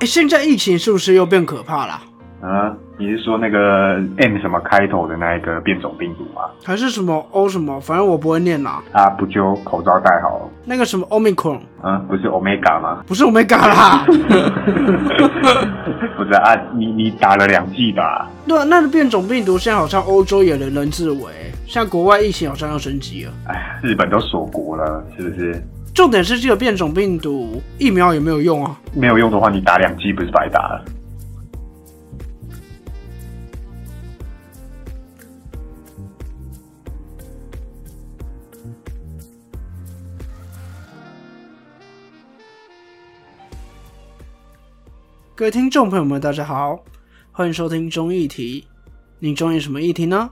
哎，现在疫情是不是又变可怕了？啊，你是说那个 M 什么开头的那一个变种病毒吗？还是什么 O 什么？反正我不会念啦。啊，不就口罩戴好？那个什么 Omicron，嗯，不是 Omega 吗？不是 Omega 啦。不是啊，你你打了两剂吧？对啊，那个变种病毒现在好像欧洲也人人自危，像国外疫情好像要升级了。哎呀，日本都锁国了，是不是？重点是这个变种病毒疫苗有没有用啊？没有用的话，你打两剂不是白打了？各位听众朋友们，大家好，欢迎收听中议题。你中意什么议题呢？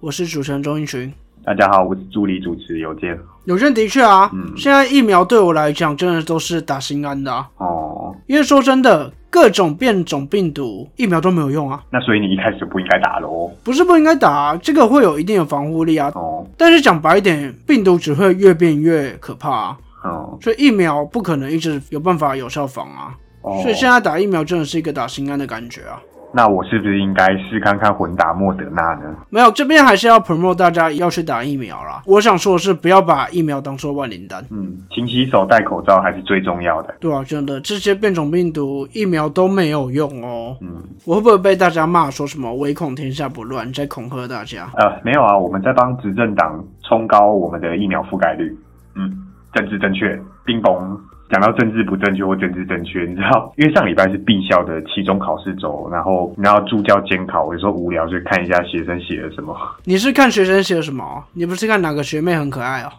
我是主持人钟义群。大家好，我是助理主持有健。有健的确啊，现在疫苗对我来讲真的都是打心安的哦。因为说真的，各种变种病毒疫苗都没有用啊。那所以你一开始不应该打喽？不是不应该打，啊这个会有一定的防护力啊。哦。但是讲白一点，病毒只会越变越可怕啊。哦。所以疫苗不可能一直有办法有效防啊。所以现在打疫苗真的是一个打心安的感觉啊！那我是不是应该试看看混打莫德纳呢？没有，这边还是要 promote 大家要去打疫苗啦。我想说的是，不要把疫苗当做万灵丹。嗯，勤洗手、戴口罩还是最重要的。对啊，真的，这些变种病毒疫苗都没有用哦。嗯，我会不会被大家骂说什么唯恐天下不乱，在恐吓大家？呃，没有啊，我们在帮执政党冲高我们的疫苗覆盖率。嗯，政治正确，冰崩。讲到政治不正确或政治正确，你知道，因为上礼拜是必校的期中考试周，然后然后助教监考，有时候无聊就看一下学生写了什么。你是看学生写了什么？你不是看哪个学妹很可爱哦？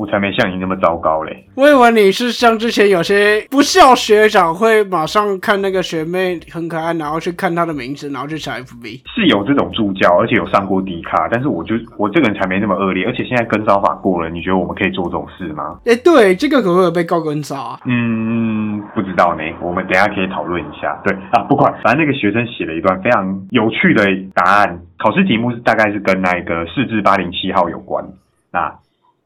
我才没像你那么糟糕嘞！我以为你是像之前有些不孝学长会马上看那个学妹很可爱，然后去看她的名字，然后去查 FB。是有这种助教，而且有上过迪卡，但是我就我这个人才没那么恶劣，而且现在跟招法过了，你觉得我们可以做这种事吗？哎，对，这个可不可以被告跟招啊？嗯，不知道呢，我们等下可以讨论一下。对啊，不管，反正那个学生写了一段非常有趣的答案，考试题目是大概是跟那个四至八零七号有关。那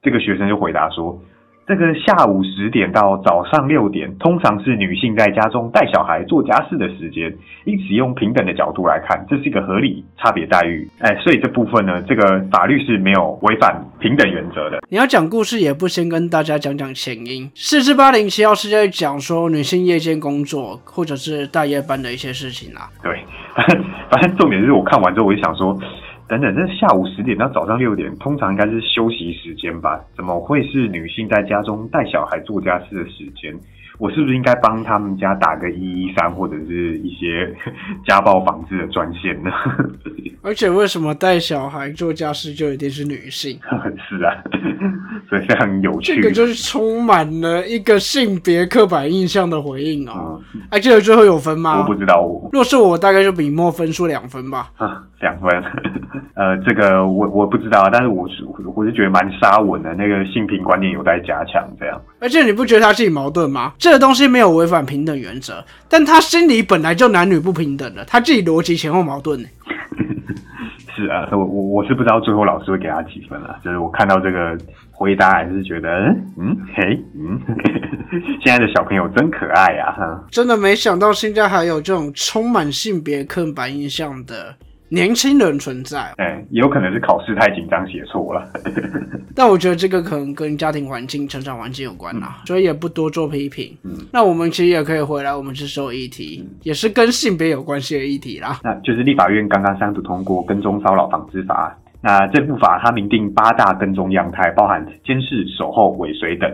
这个学生就回答说：“这个下午十点到早上六点，通常是女性在家中带小孩、做家事的时间，因此用平等的角度来看，这是一个合理差别待遇。哎，所以这部分呢，这个法律是没有违反平等原则的。你要讲故事，也不先跟大家讲讲前因。四至八零七号是在讲说女性夜间工作或者是大夜班的一些事情啦。对，反正重点是我看完之后，我就想说。”等等，那下午十点到早上六点，通常应该是休息时间吧？怎么会是女性在家中带小孩做家事的时间？我是不是应该帮他们家打个一一三或者是一些 家暴防治的专线呢？而且为什么带小孩做家事就一定是女性？是啊，所以非常有趣。这个就是充满了一个性别刻板印象的回应哦！哎，记得最后有分吗？我不知道我。若是我，大概就笔墨分数两分吧。啊，两分。呃，这个我我不知道，但是我是我是觉得蛮沙文的，那个性平观念有待加强，这样。而且你不觉得他自己矛盾吗？这个东西没有违反平等原则，但他心里本来就男女不平等的，他自己逻辑前后矛盾呢。是啊，我我我是不知道最后老师会给他几分了。就是我看到这个回答，还是觉得嗯嘿嗯，现在的小朋友真可爱呀哈！真的没想到现在还有这种充满性别刻板印象的。年轻人存在，哎，也有可能是考试太紧张写错了。但我觉得这个可能跟家庭环境、成长环境有关啦，所以也不多做批评。嗯，那我们其实也可以回来，我们这首议题也是跟性别有关系的议题啦。那就是立法院刚刚三读通过《跟踪骚扰防治法》，那这部法它明定八大跟踪样态，包含监视、守候、尾随等。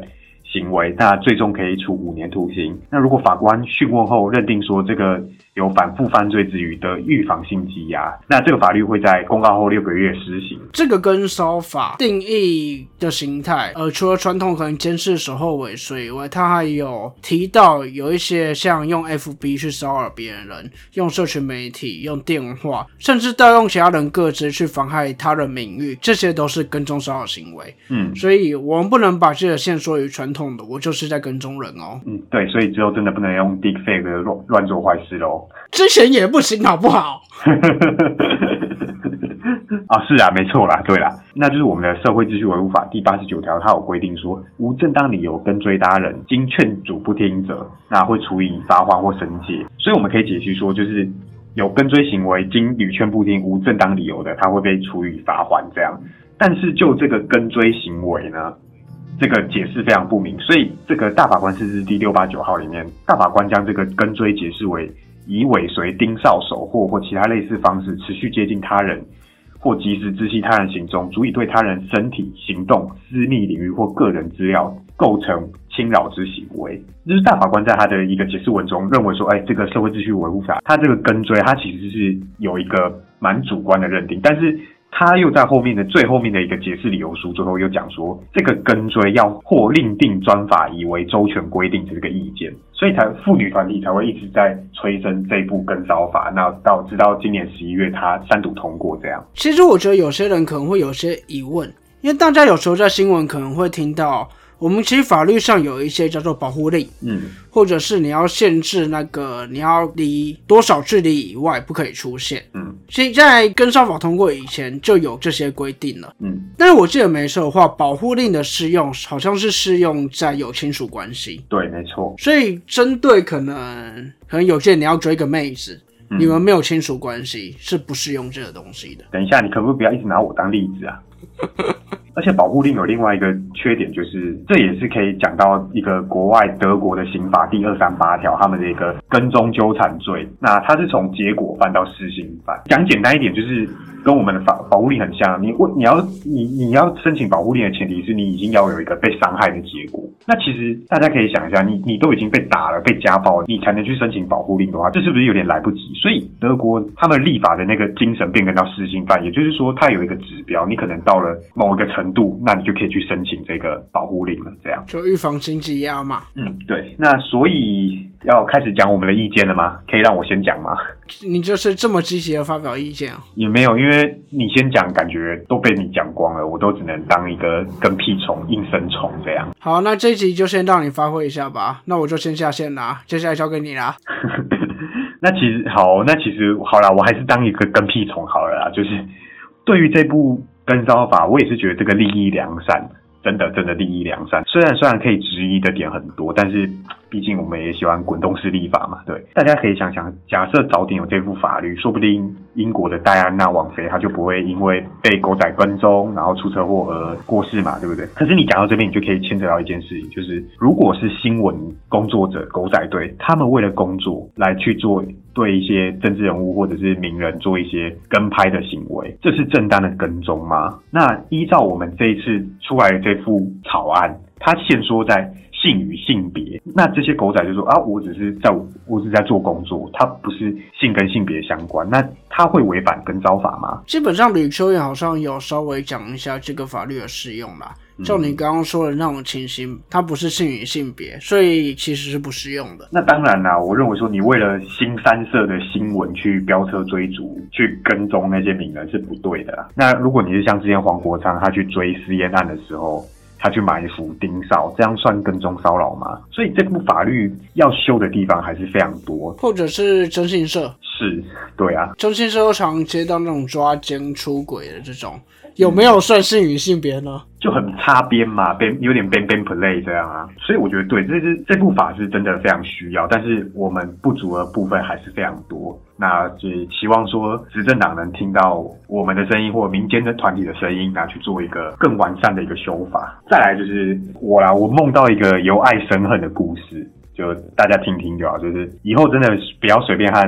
行为，那最终可以处五年徒刑。那如果法官讯问后认定说这个有反复犯罪之余的预防性羁押，那这个法律会在公告后六个月施行。这个跟骚法定义的形态，呃，除了传统可能监视、守候、尾随以外，它还有提到有一些像用 FB 去骚扰别人，用社群媒体、用电话，甚至盗用其他人个资去妨害他人名誉，这些都是跟踪骚扰行为。嗯，所以我们不能把这个线索与传统的。我就是在跟踪人哦。嗯，对，所以之后真的不能用 deepfake 乱乱做坏事喽。之前也不行，好不好？啊，是啊，没错啦，对啦，那就是我们的社会秩序维护法第八十九条，它有规定说，无正当理由跟追他人，经劝阻不听者，那会处以罚款或申诫。所以我们可以解析说，就是有跟追行为，经屡劝不听，无正当理由的，他会被处以罚款这样。但是就这个跟追行为呢，这个解释非常不明，所以这个大法官释字第六八九号里面，大法官将这个跟追解释为。以尾随、盯梢、守或或其他类似方式持续接近他人，或及时知悉他人行踪，足以对他人身体、行动、私密领域或个人资料构成侵扰之行为。就是大法官在他的一个解释文中认为说，哎，这个社会秩序维护法，它这个跟追，它其实是有一个蛮主观的认定，但是。他又在后面的最后面的一个解释理由书，最后又讲说，这个跟追要或另定专法以为周全规定这个意见，所以才妇女团体才会一直在催生这部跟骚法，那到直到今年十一月，他三度通过这样。其实我觉得有些人可能会有些疑问，因为大家有时候在新闻可能会听到。我们其实法律上有一些叫做保护令，嗯，或者是你要限制那个你要离多少距离以外不可以出现，嗯，所以在跟上法通过以前就有这些规定了，嗯，但是我记得没错的话，保护令的适用好像是适用在有亲属关系，对，没错，所以针对可能可能有些你要追个妹子，你们没有亲属关系是不适用这个东西的。等一下，你可不可以不要一直拿我当例子啊？而且保护令有另外一个缺点，就是这也是可以讲到一个国外德国的刑法第二三八条，他们的一个跟踪纠缠罪。那它是从结果犯到施行犯。讲简单一点，就是跟我们的法保护令很像。你问你要你你要申请保护令的前提是你已经要有一个被伤害的结果。那其实大家可以想一下，你你都已经被打了、被家暴，你才能去申请保护令的话，这是不是有点来不及？所以德国他们立法的那个精神变更到施行犯，也就是说，它有一个指标，你可能到了某一个程度，那你就可以去申请这个保护令了。这样就预防经济压嘛。嗯，对。那所以要开始讲我们的意见了吗？可以让我先讲吗？你就是这么积极的发表意见啊？也没有，因为你先讲，感觉都被你讲光了，我都只能当一个跟屁虫、应声虫这样。好，那这集就先让你发挥一下吧。那我就先下线啦，接下来交给你啦。那其实好，那其实好啦，我还是当一个跟屁虫好了啦。就是对于这部跟骚法，我也是觉得这个利益良善。真的，真的利益良善。虽然虽然可以质疑的点很多，但是毕竟我们也喜欢滚动式立法嘛。对，大家可以想想，假设早点有这部法律，说不定英国的戴安娜王妃她就不会因为被狗仔跟踪，然后出车祸而过世嘛，对不对？可是你讲到这边，你就可以牵扯到一件事情，就是如果是新闻工作者狗仔队，他们为了工作来去做对一些政治人物或者是名人做一些跟拍的行为，这是正当的跟踪吗？那依照我们这一次出来的这。这副草案，它限缩在性与性别，那这些狗仔就说啊，我只是在，我是在做工作，它不是性跟性别相关，那他会违反跟招法吗？基本上吕秋远好像有稍微讲一下这个法律的适用啦，就你刚刚说的那种情形，它不是性与性别，所以其实是不适用的。那当然啦，我认为说你为了新三色的新闻去飙车追逐，去跟踪那些名人是不对的。那如果你是像之前黄国昌他去追私烟案的时候。他去埋伏盯梢，这样算跟踪骚扰吗？所以这部法律要修的地方还是非常多，或者是征信社，是对啊，征信社常接到那种抓奸出轨的这种，有没有算性与性别呢？就很擦边嘛，边有点边边 play 这样啊，所以我觉得对，这是这部法是真的非常需要，但是我们不足的部分还是非常多。那就希望说执政党能听到我们的声音或民间的团体的声音，拿去做一个更完善的一个修法。再来就是我啦，我梦到一个由爱生恨的故事，就大家听听就好。就是以后真的不要随便和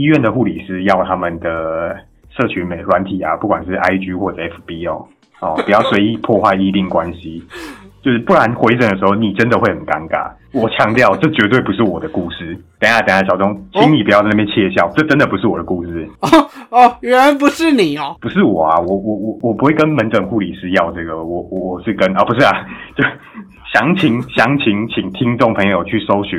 医院的护理师要他们的社群美软体啊，不管是 IG 或者 FB 哦。哦，不要随意破坏医病关系，就是不然回诊的时候你真的会很尴尬。我强调，这绝对不是我的故事。等下，等下，小钟，请你不要在那边窃笑，这真的不是我的故事。哦哦，原来不是你哦，不是我啊，我我我我不会跟门诊护理师要这个，我我我是跟啊，不是啊，就详情详情，请听众朋友去搜寻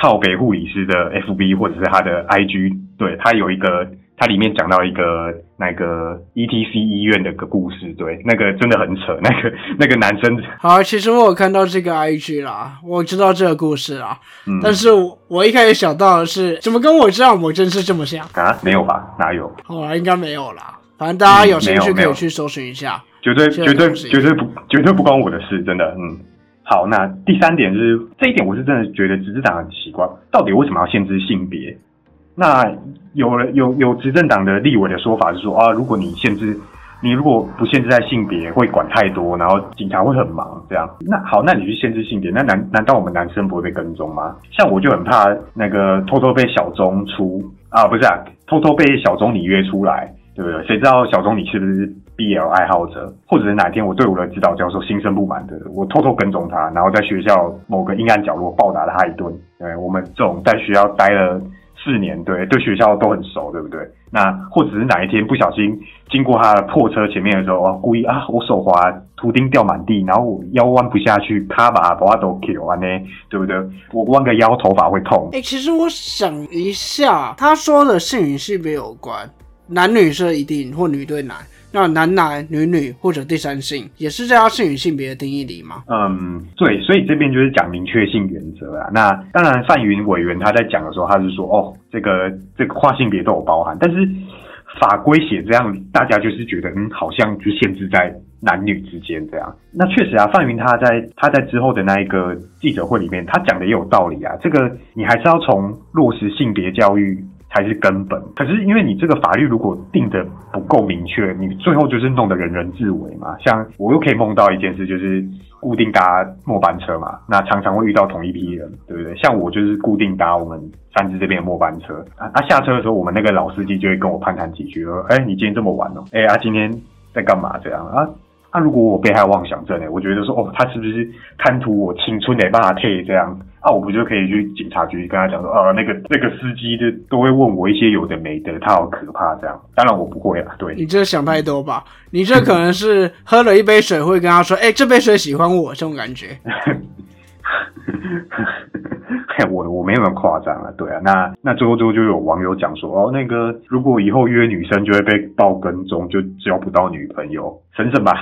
靠北护理师的 FB 或者是他的 IG，对它有一个。它里面讲到一个那个 E T C 医院的个故事，对，那个真的很扯，那个那个男生。好，其实我有看到这个 I G 啦，我知道这个故事啦，嗯，但是我一开始想到的是，怎么跟我这样，我真是这么像啊？没有吧？哪有？好啦，应该没有啦。反正大家有兴趣可以去搜寻一下。绝对绝对绝对不绝对不关我的事，真的，嗯。好，那第三点是这一点，我是真的觉得执政党很奇怪，到底为什么要限制性别？那有了有有执政党的立委的说法是说啊，如果你限制，你如果不限制在性别，会管太多，然后警察会很忙，这样。那好，那你去限制性别，那难难道我们男生不会被跟踪吗？像我就很怕那个偷偷被小钟出啊，不是啊，偷偷被小钟你约出来，对不对？谁知道小钟你是不是 BL 爱好者，或者是哪天我对我的指导教授心生不满的，我偷偷跟踪他，然后在学校某个阴暗角落暴打了他一顿。对我们这种在学校待了四年，对对学校都很熟，对不对？那或者是哪一天不小心经过他的破车前面的时候，啊，故意啊，我手滑，图钉掉满地，然后我腰弯不下去，卡把把我都 Q 完呢，对不对？我弯个腰，头发会痛。哎、其实我想一下，他说的性与性别有关，男女生一定或女对男，那男男女女或者第三性也是在他性与性别的定义里吗？嗯，对，所以这边就是讲明确性原则啊。那当然，范云委员他在讲的时候，他是说，哦，这个这个跨性别都有包含，但是法规写这样，大家就是觉得，嗯，好像就限制在男女之间这样。那确实啊，范云他在他在之后的那一个记者会里面，他讲的也有道理啊。这个你还是要从落实性别教育。才是根本。可是因为你这个法律如果定的不够明确，你最后就是弄得人人自危嘛。像我又可以梦到一件事，就是固定搭末班车嘛，那常常会遇到同一批人，对不对？像我就是固定搭我们三支这边的末班车啊，啊下车的时候，我们那个老司机就会跟我攀谈几句，说：“哎，你今天这么晚哦，哎啊，今天在干嘛？这样啊？”那、如果我被害妄想症呢？我觉得说哦，他是不是贪图我青春的把他退这样啊？我不就可以去警察局跟他讲说，啊，那个那个司机的都会问我一些有的没的，他好可怕这样。当然我不会啊，对。你这想太多吧？你这可能是喝了一杯水会跟他说：“哎、这杯水喜欢我。”这种感觉。我我没有那么夸张啊，对啊，那那最后最后就有网友讲说，哦，那个如果以后约女生就会被爆跟踪，就交不到女朋友，省省吧。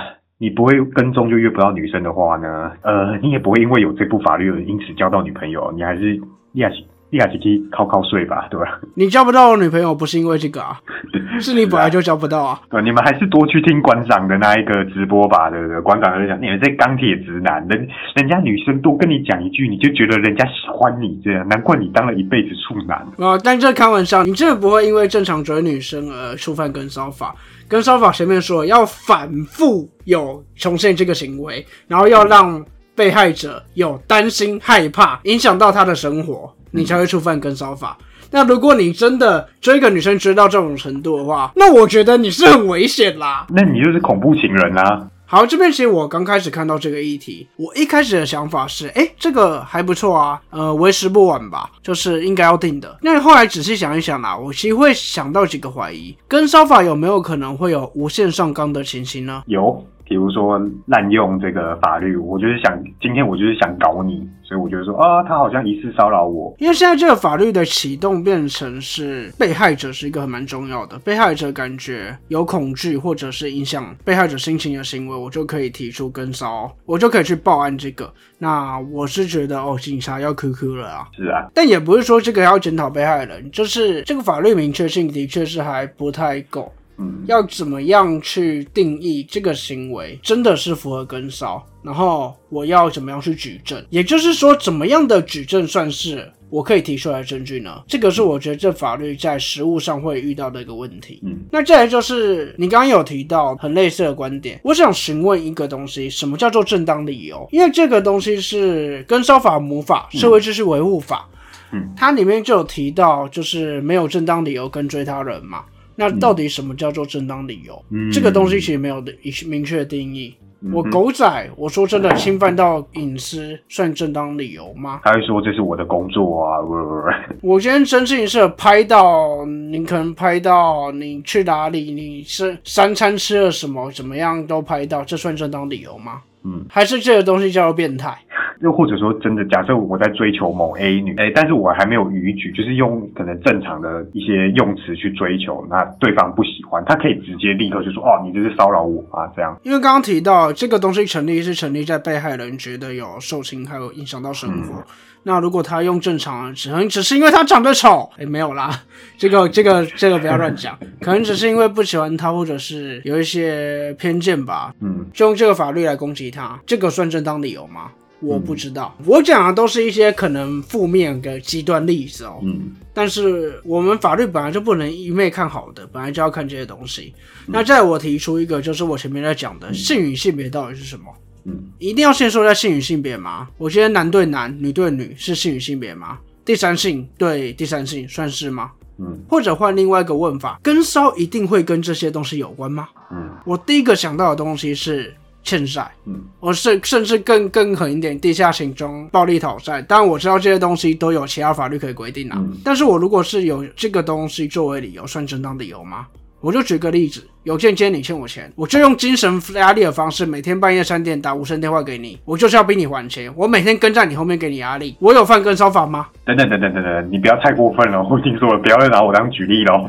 你不会跟踪就约不到女生的话呢，呃，你也不会因为有这部法律而因此交到女朋友，你还是你还是你还是去靠靠睡吧，对吧？你交不到女朋友不是因为这个啊，是你本来就交不到啊。对，你们还是多去听馆长的那一个直播吧，对不对？馆长就讲你们这钢铁直男，人人家女生多跟你讲一句，你就觉得人家喜欢你，这样难怪你当了一辈子处男。啊，但这开玩笑，你真的不会因为正常追女生而触犯跟骚法。跟骚法前面说要反复有重现这个行为，然后要让被害者有担心、害怕，影响到他的生活，你才会触犯跟骚法。那如果你真的追一个女生追到这种程度的话，那我觉得你是很危险啦。那你就是恐怖情人啊！好，这边其实我刚开始看到这个议题，我一开始的想法是，哎、这个还不错啊，呃，为时不晚吧，就是应该要定的。那后来仔细想一想啊，我其实会想到几个怀疑，跟烧法有没有可能会有无限上纲的情形呢？有，比如说滥用这个法律，我就是想今天我就是想搞你，所以我就说啊，他好像疑似骚扰我。因为现在这个法律的启动变成是被害者是一个蛮重要的，被害者感觉有恐惧或者是影响被害者心情的行为，我就可以提出跟骚，我就可以去报案这个。那我是觉得哦，警察要 QQ 了啊。是啊，但也不是说这个要检讨被害人，就是这个法律明确性的确是还不太够。嗯，要怎么样去定义这个行为真的是符合跟骚？然后我要怎么样去举证？也就是说，怎么样的举证算是我可以提出来的证据呢？这个是我觉得这法律在实务上会遇到的一个问题。嗯，那再来就是你刚刚有提到很类似的观点，我想询问一个东西：什么叫做正当理由？因为这个东西是跟骚法、母法、社会秩序维护法。嗯，它里面就有提到，就是没有正当理由跟追他人嘛。那到底什么叫做正当理由？嗯这个东西其实没有的明确的定义。嗯我狗仔，我说真的，侵犯到隐私算正当理由吗？他会说这是我的工作啊，不不不，我今天真心是拍到你可能拍到你去哪里，你是三餐吃了什么，怎么样都拍到，这算正当理由吗？嗯，还是这个东西叫做变态？又或者说真的，假设我在追求某 A 女，哎、但是我还没有逾矩，就是用可能正常的一些用词去追求，那对方不喜欢，他可以直接立刻就说，哦，你这是骚扰我啊，这样，因为刚刚提到这个东西成立是成立在被害人觉得有受侵害、有影响到生活。那如果他用正常，只能只是因为他长得丑，哎，没有啦，这个这个这个不要乱讲，可能只是因为不喜欢他，或者是有一些偏见吧，嗯，就用这个法律来攻击他，这个算正当理由吗？我不知道，我讲的都是一些可能负面的极端例子哦。嗯，但是我们法律本来就不能一昧看好的，本来就要看这些东西。那再我提出一个，就是我前面在讲的性与性别到底是什么？嗯，一定要先说一下性与性别吗？我觉得男对男、女对女是性与性别吗？第三性对第三性算是吗？嗯，或者换另外一个问法，跟骚一定会跟这些东西有关吗？嗯，我第一个想到的东西是欠债。嗯，我甚甚至更更狠一点，地下情中暴力讨债。当然我知道这些东西都有其他法律可以规定啊。嗯但是我如果是有这个东西作为理由，算正当理由吗？我就举个例子，有件接你欠我钱，我就用精神压力的方式，每天半夜三点打无声电话给你，我就是要逼你还钱。我每天跟在你后面给你压力，我有犯跟骚法吗？等等等等等等，你不要太过分了，我已经说了，不要再拿我当举例哦。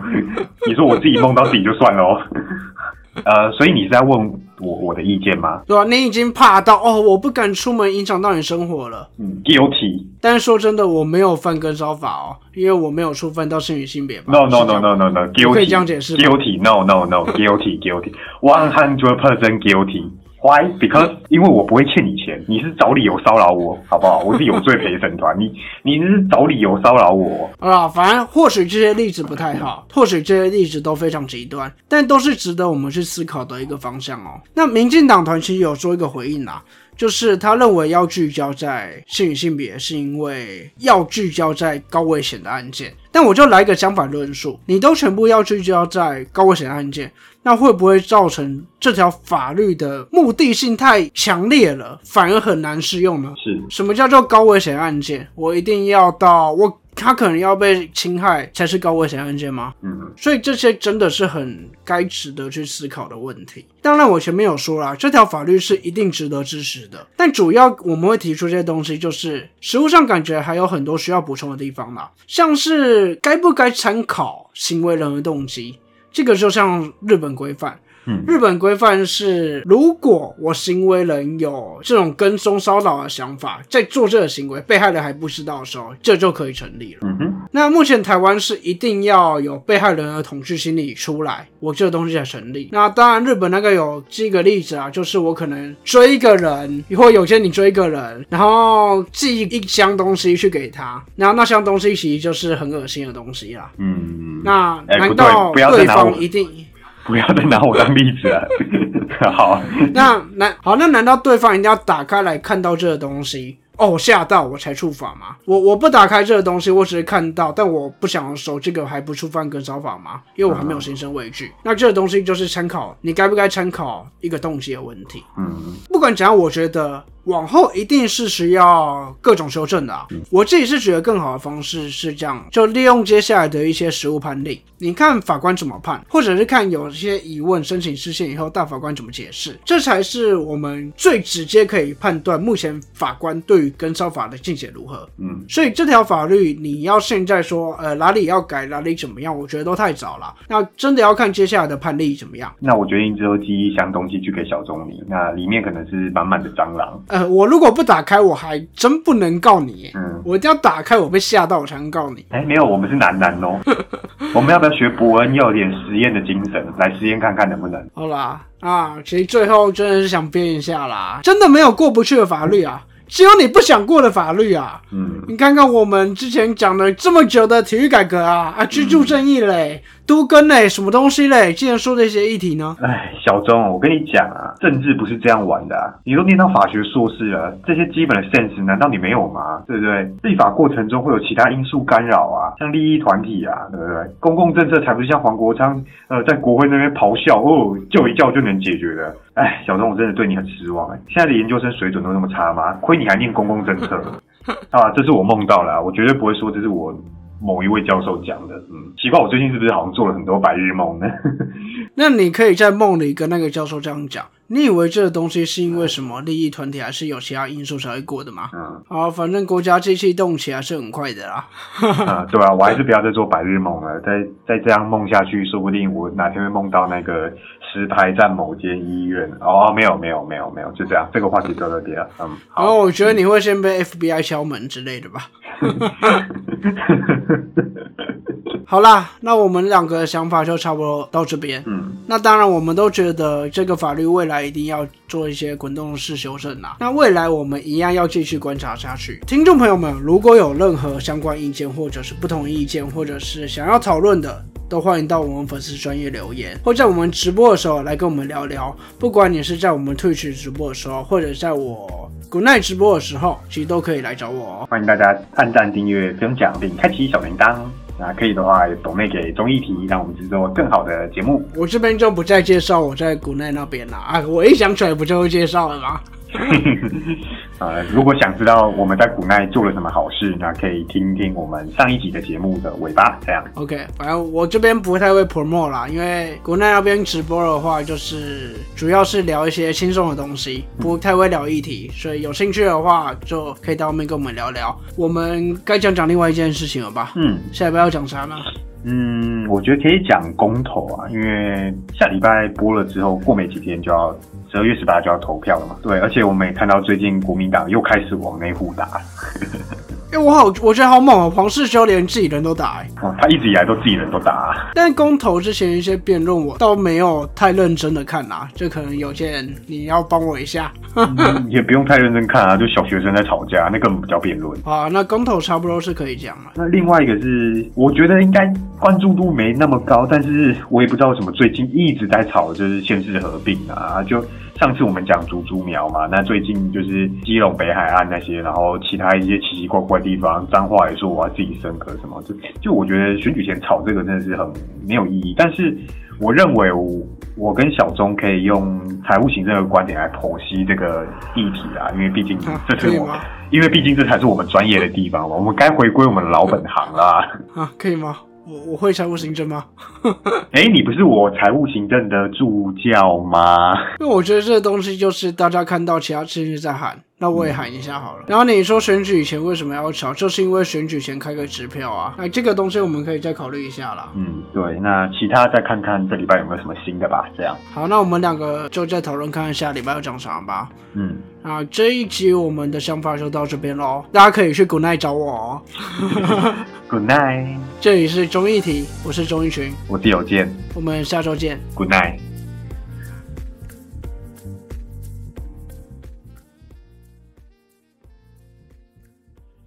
你说我自己梦到自己就算喽。呃，所以你是在问我我的意见吗？对吧、你已经怕到哦，我不敢出门，影响到你生活了。嗯，guilty。但是说真的，我没有犯跟烧法哦，因为我没有触犯到性与性别吧。No no no no no no，guilty 可以这样解释 guilty no no no guilty guilty one hundred percent guilty why because 因为我不会欠你钱，你是找理由骚扰我，好不好？我是有罪陪审团，你你是找理由骚扰我，啊，反正或许这些例子不太好，或许这些例子都非常极端，但都是值得我们去思考的一个方向哦。那民进党团其实有做一个回应啦，就是他认为要聚焦在性与性别，是因为要聚焦在高危险的案件。但我就来一个相反论述，你都全部要聚焦在高危险案件，那会不会造成这条法律的目的性太强烈了，反而很难适用呢？是什么叫做高危险案件？我一定要到我他可能要被侵害才是高危险案件吗？嗯所以这些真的是很该值得去思考的问题。当然，我前面有说啦，这条法律是一定值得支持的，但主要我们会提出这些东西，就是实务上感觉还有很多需要补充的地方啦，像是该不该参考行为人的动机，这个就像日本规范。嗯日本规范是，如果我行为人有这种跟踪骚扰的想法，在做这个行为，被害人还不知道的时候，这就可以成立了。嗯哼那目前台湾是一定要有被害人的统治心理出来，我这个东西才成立。那当然，日本那个有这个例子啊，就是我可能追一个人，或有些你追一个人，然后寄一箱东西去给他，然后那箱东西其实就是很恶心的东西啦。嗯，那哎不对难道对方一定？不要再拿我当例子了。好，那难好，那难道对方一定要打开来看到这个东西？哦，吓到我才触法吗？我我不打开这个东西，我只是看到，但我不想收，这个还不触犯跟骚法吗？因为我还没有心生畏惧。那这个东西就是参考，你该不该参考一个动机的问题。嗯不管怎样，我觉得往后一定是需要各种修正的、啊。我自己是觉得更好的方式是这样，就利用接下来的一些实务判例，你看法官怎么判，或者是看有些疑问申请释宪以后，大法官怎么解释，这才是我们最直接可以判断目前法官对于跟烧法的见解如何。嗯所以这条法律你要现在说，呃，哪里要改，哪里怎么样，我觉得都太早了。那真的要看接下来的判例怎么样。那我决定之后寄一箱东西去给小钟你，那里面可能是满满的蟑螂。呃，我如果不打开，我还真不能告你耶。嗯，我一定要打开，我被吓到，我才能告你。哎，没有，我们是男男哦。我们要不要学伯恩，要有点实验的精神，来实验看看能不能？好啦，啊，其实最后真的是想编一下啦，真的没有过不去的法律啊，只有你不想过的法律啊。嗯，你看看我们之前讲了这么久的体育改革啊，啊，居住正义嘞，都跟嘞，什么东西嘞，竟然说这些议题呢？哎，小钟，我跟你讲啊，政治不是这样玩的、啊。你都念到法学硕士了，这些基本的 sense 难道你没有吗？对不对？立法过程中会有其他因素干扰啊，像利益团体啊，对不对？公共政策才不是像黄国昌呃在国会那边咆哮哦，叫一叫就能解决的。哎，小钟，我真的对你很失望哎。现在的研究生水准都那么差吗？亏你还念公共政策 啊！这是我梦到了啊，我绝对不会说这是我。某一位教授讲的，嗯，奇怪，我最近是不是好像做了很多白日梦呢？那你可以在梦里跟那个教授这样讲，你以为这个东西是因为什么利益团体，还是有其他因素才会过的吗？嗯，啊，反正国家机器动起来是很快的啦。啊，对啊，我还是不要再做白日梦了。再再这样梦下去，说不定我哪天会梦到那个石牌站某间医院。哦，没有没有没有没有，就这样，这个话题到这边了。嗯，然后我觉得你会先被 FBI 敲门之类的吧。好啦，那我们两个想法就差不多到这边。嗯，那当然，我们都觉得这个法律未来一定要做一些滚动式修正啦。那未来我们一样要继续观察下去。听众朋友们，如果有任何相关意见，或者是不同意见，或者是想要讨论的，都欢迎到我们粉丝专业留言，或在我们直播的时候来跟我们聊聊。不管你是在我们退群直播的时候，或者在我 Good Night 直播的时候，其实都可以来找我哦。欢迎大家按赞、订阅、分享并开启小铃铛。那可以的话，抖内给综艺题，让我们制作更好的节目。我这边就不再介绍我在国内那边了啊！我一想起来不就会介绍了吗？呃，如果想知道我们在古奈做了什么好事，那可以听听我们上一集的节目的尾巴。这样 OK，反正我这边不太会 promote 啦，因为国内那边直播的话，就是主要是聊一些轻松的东西，不太会聊议题，所以有兴趣的话就可以到后面跟我们聊聊。我们该讲讲另外一件事情了吧？嗯下礼拜要讲啥呢？嗯，我觉得可以讲公投啊，因为下礼拜播了之后，过没几天就要十二月十八就要投票了嘛。对，而且我们也看到最近国民党又开始往内互打了。哎、我好，我觉得好猛哦！黄世修连自己人都打、欸，哦，他一直以来都自己人都打、啊。但公投之前一些辩论我倒没有太认真的看啊，就可能有些人你要帮我一下。嗯 也不用太认真看啊，就小学生在吵架，那根本不叫辩论。啊，那公投差不多是可以讲了。那另外一个是，我觉得应该关注度没那么高，但是我也不知道为什么最近一直在吵，就是县市合并啊。就上次我们讲竹竹苗嘛，那最近就是基隆北海岸那些，然后其他一些奇奇怪怪的地方，脏话也说我要自己升格什么，就就我觉得选举前吵这个真的是很没有意义。但是我认为我我跟小钟可以用财务行政的观点来剖析这个议题啊，因为毕竟啊这是我因为毕竟这才是我们专业的地方嘛，我们该回归我们的老本行啦。啊，可以吗？我我会财务行政吗？哎、你不是我财务行政的助教吗？因为我觉得这个东西就是大家看到其他事情在喊，那我也喊一下好了。然后你说选举以前为什么要吵，就是因为选举前开个支票啊。那，这个东西我们可以再考虑一下啦。嗯，对，那其他再看看这礼拜有没有什么新的吧。这样，好，那我们两个就再讨论看看下礼拜要讲啥吧。嗯，那这一集我们的想法就到这边喽，大家可以去 Good night 找我哦。Good night，这里是综艺题，我是钟一群，我是有健我们下周见。，Good night。